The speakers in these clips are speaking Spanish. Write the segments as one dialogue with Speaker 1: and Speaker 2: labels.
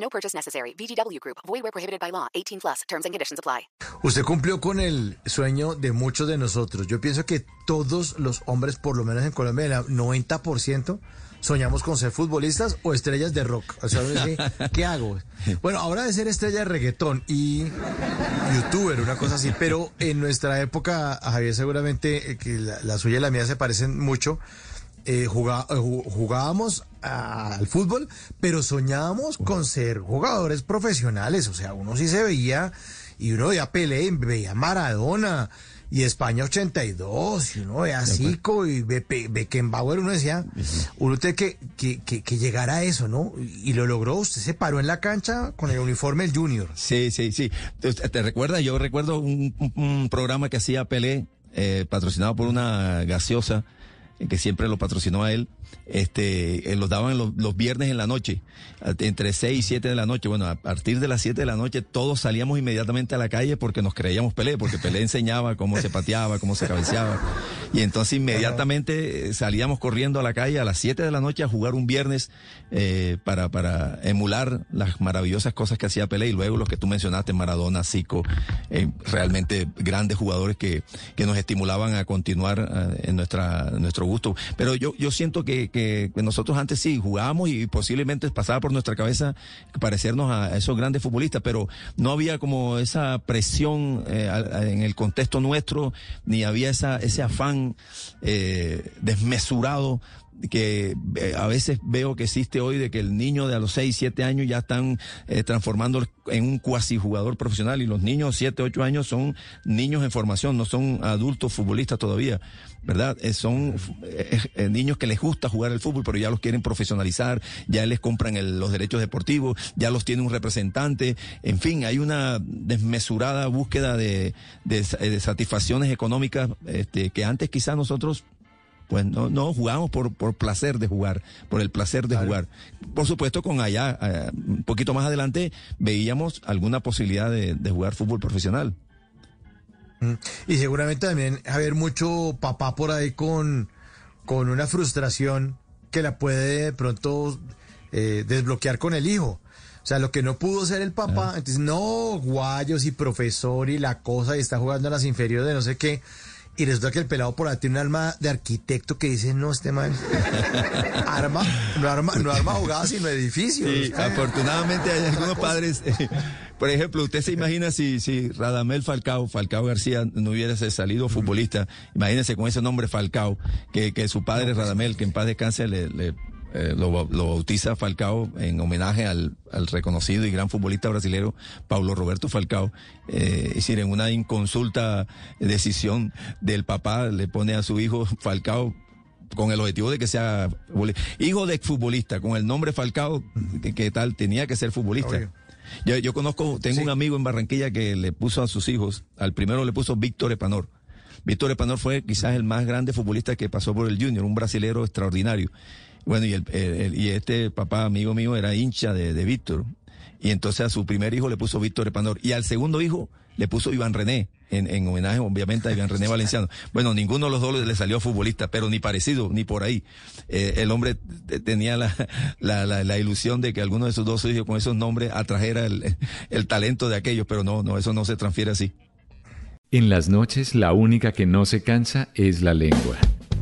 Speaker 1: No purchase necessary. VGW Group. Void where prohibited by law. 18 plus. Terms and conditions apply.
Speaker 2: Usted cumplió con el sueño de muchos de nosotros. Yo pienso que todos los hombres, por lo menos en Colombia, el 90%, soñamos con ser futbolistas o estrellas de rock. O sea, ¿qué hago? Bueno, ahora de ser estrella de reggaetón y youtuber, una cosa así, pero en nuestra época, Javier seguramente, eh, que la suya y la mía se parecen mucho, eh, jugá- eh, ju- jugábamos al fútbol, pero soñábamos con ser jugadores profesionales. O sea, uno sí se veía y uno veía Pelé, veía Maradona y España 82, y uno veía Zico y Bepe- Beckenbauer, uno decía, uno tiene que, que, que, que llegar a eso, ¿no? Y lo logró, usted se paró en la cancha con el uniforme del Junior.
Speaker 3: Sí, sí, sí. ¿Te, te recuerdas? Yo recuerdo un, un- un programa que hacía Pelé, eh, patrocinado por una gaseosa, que siempre lo patrocinó a él. Este, eh, los daban los, viernes en la noche, entre 6 y 7 de la noche. Bueno, a partir de las 7 de la noche todos salíamos inmediatamente a la calle porque nos creíamos Pelé, porque Pelé enseñaba cómo se pateaba, cómo se cabeceaba. Y entonces inmediatamente eh, salíamos corriendo a la calle a las 7 de la noche a jugar un viernes eh, para, para emular las maravillosas cosas que hacía Pelé y luego los que tú mencionaste, Maradona, Zico, realmente grandes jugadores que, que nos estimulaban a continuar en nuestra nuestro gusto. Pero yo, yo siento que, que- nosotros antes sí jugábamos y posiblemente pasaba por nuestra cabeza parecernos a esos grandes futbolistas, pero no había como esa presión eh, en el contexto nuestro, ni había esa, ese afán eh, desmesurado que eh, a veces veo que existe hoy de que el niño de a los 6, 7 años ya están eh, transformando en un cuasi jugador profesional y los niños 7, 8 años son niños en formación, no son adultos futbolistas todavía, ¿verdad? Eh, son niños que les gusta jugar el fútbol, pero ya los quieren profesionalizar, ya les compran el- los derechos deportivos, ya los tiene un representante, en fin, hay una desmesurada búsqueda de, de, de satisfacciones económicas este, que antes quizás nosotros pues no, no jugamos por, por placer de jugar, por el placer de jugar. Por supuesto, con allá, eh, un poquito más adelante, veíamos alguna posibilidad de, de jugar fútbol profesional.
Speaker 2: Mm. Y seguramente también haber mucho papá por ahí con, con una frustración que la puede de pronto eh, desbloquear con el hijo. O sea, lo que no pudo ser el papá, entonces, no, guayos y profesor y la cosa, y está jugando a las inferiores de no sé qué. Y resulta que el pelado por ahí tiene un alma de arquitecto que dice, no, este man arma, no arma, no arma jugadas, sino edificios.
Speaker 3: Sí, afortunadamente hay algunos padres. eh, por ejemplo, usted se imagina si, si Radamel Falcao, Falcao García, no hubiese salido futbolista. Imagínese con ese nombre Falcao, que, que su padre Radamel, que en paz descanse, le, le, eh, lo, bau- lo bautiza Falcao en homenaje al, al reconocido y gran futbolista brasileño Paulo Roberto Falcao. Eh, es decir, en una inconsulta decisión del papá, le pone a su hijo Falcao con el objetivo de que sea hijo de exfutbolista, con el nombre Falcao, que, que tal, tenía que ser futbolista. Yo, yo conozco, tengo
Speaker 2: Sí.
Speaker 3: un amigo en Barranquilla que le puso a sus hijos, al primero le puso Víctor Epanor. Víctor Epanor fue quizás el más grande futbolista que pasó por el Junior, un brasilero extraordinario. Bueno, y, el, el- el- y este papá, amigo mío, era hincha de, de Víctor. Y entonces a su primer hijo le puso Víctor Epanor. Y al segundo hijo le puso Iván René, en, en homenaje obviamente a Iván René Valenciano. Bueno, ninguno de los dos le salió futbolista, pero ni parecido, ni por ahí. Eh, el hombre te- tenía la, la, la, la ilusión de que alguno de sus dos hijos con esos nombres atrajera el, el talento de aquellos, pero no, no, eso no se transfiere así.
Speaker 4: En las noches la única que no se cansa es la lengua.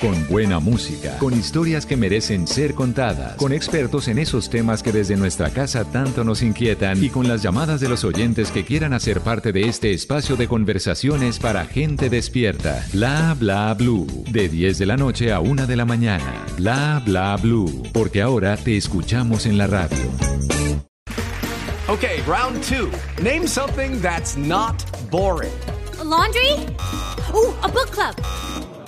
Speaker 4: Con buena música, con historias que merecen ser contadas, con expertos en esos temas que desde nuestra casa tanto nos inquietan y con las llamadas de los oyentes que quieran hacer parte de este espacio de Conversaciones para gente despierta. Bla bla blue. De 10 de la noche a 1 de la mañana. Bla bla blue. Porque ahora te escuchamos en la radio.
Speaker 5: Okay, round two. Name something that's not boring.
Speaker 6: A laundry? Ooh, a book club.